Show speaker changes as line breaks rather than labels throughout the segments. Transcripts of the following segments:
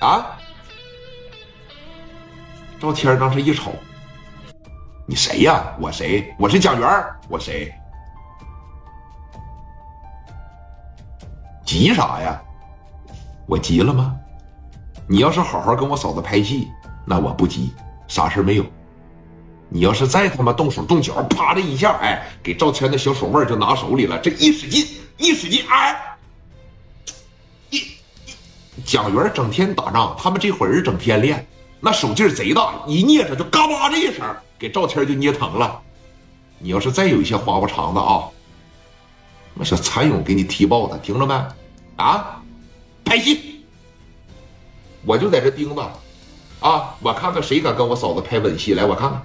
啊？赵天当时一瞅，你谁呀？我谁？我是蒋元我谁？急啥呀？我急了吗？你要是好好跟我嫂子拍戏，那我不急，啥事没有。你要是再他妈动手动脚，啪的一下，哎，给赵天的小手腕就拿手里了，这一使劲，一使劲，哎，蒋元整天打仗，他们这伙人整天练，那手劲贼大，一捏着就嘎巴这一声，给赵天就捏疼了。你要是再有一些花花肠子啊，我小蚕蛹给你踢爆的，听着没？啊，拍戏，我就在这盯着，啊，我看看谁敢跟我嫂子拍吻戏，来，我看看。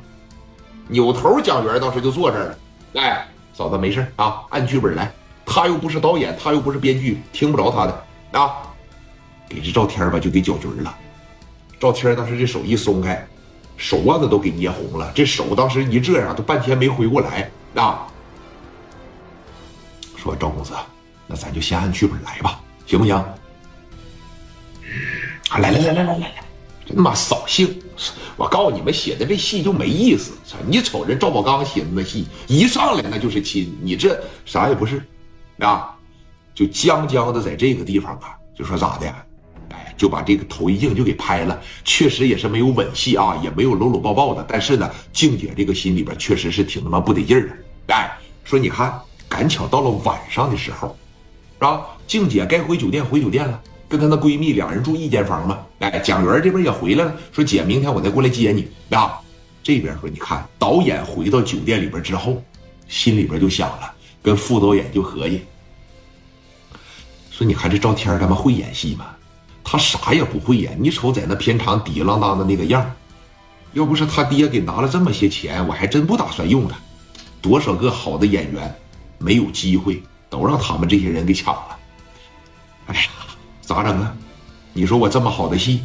扭头，蒋元当时就坐这儿了。哎，嫂子没事啊，按剧本来。他又不是导演，他又不是编剧，听不着他的啊。给这赵天吧，就给搅局了。赵天当时这手一松开，手腕子都给捏红了。这手当时一这样，都半天没回过来啊。说赵公子，那咱就先按剧本来吧，行不行？啊来来来来来来来。真他妈扫兴！我告诉你们，写的这戏就没意思。你瞅人赵宝刚写的那戏，一上来那就是亲，你这啥也不是，啊，就将将的在这个地方啊，就说咋的，就把这个头一镜就给拍了。确实也是没有吻戏啊，也没有搂搂抱抱的。但是呢，静姐这个心里边确实是挺他妈不得劲儿的。哎，说你看，赶巧到了晚上的时候，是吧？静姐该回酒店回酒店了。跟她那闺蜜两人住一间房嘛，哎，蒋元这边也回来了，说姐，明天我再过来接你啊。这边说，你看导演回到酒店里边之后，心里边就想了，跟副导演就合计，说你看这赵天他妈会演戏吗？他啥也不会呀，你瞅在那片场滴啷当的那个样要不是他爹给拿了这么些钱，我还真不打算用他。多少个好的演员没有机会，都让他们这些人给抢了。哎呀！咋整啊？你说我这么好的戏，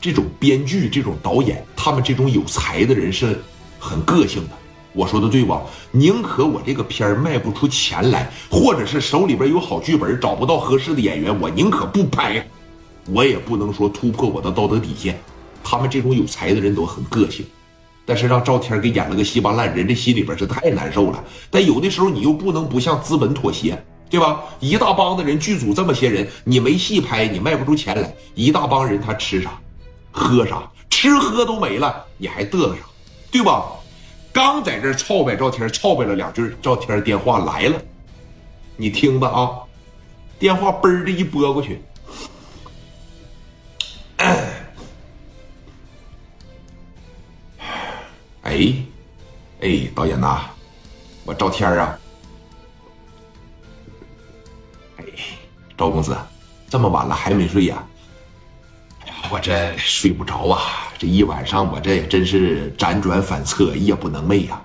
这种编剧、这种导演，他们这种有才的人是很个性的。我说的对吧？宁可我这个片儿卖不出钱来，或者是手里边有好剧本找不到合适的演员，我宁可不拍，我也不能说突破我的道德底线。他们这种有才的人都很个性，但是让赵天给演了个稀巴烂，人这心里边是太难受了。但有的时候你又不能不向资本妥协。对吧？一大帮的人，剧组这么些人，你没戏拍，你卖不出钱来。一大帮人，他吃啥，喝啥，吃喝都没了，你还嘚瑟啥？对吧？刚在这操呗，赵天操呗了两句，赵天电话来了，你听吧啊，电话嘣的一拨过去，哎，哎，导演呐，我赵天啊。哎赵公子，这么晚了还没睡呀？哎呀，我这睡不着啊！这一晚上我这真是辗转反侧，夜不能寐呀。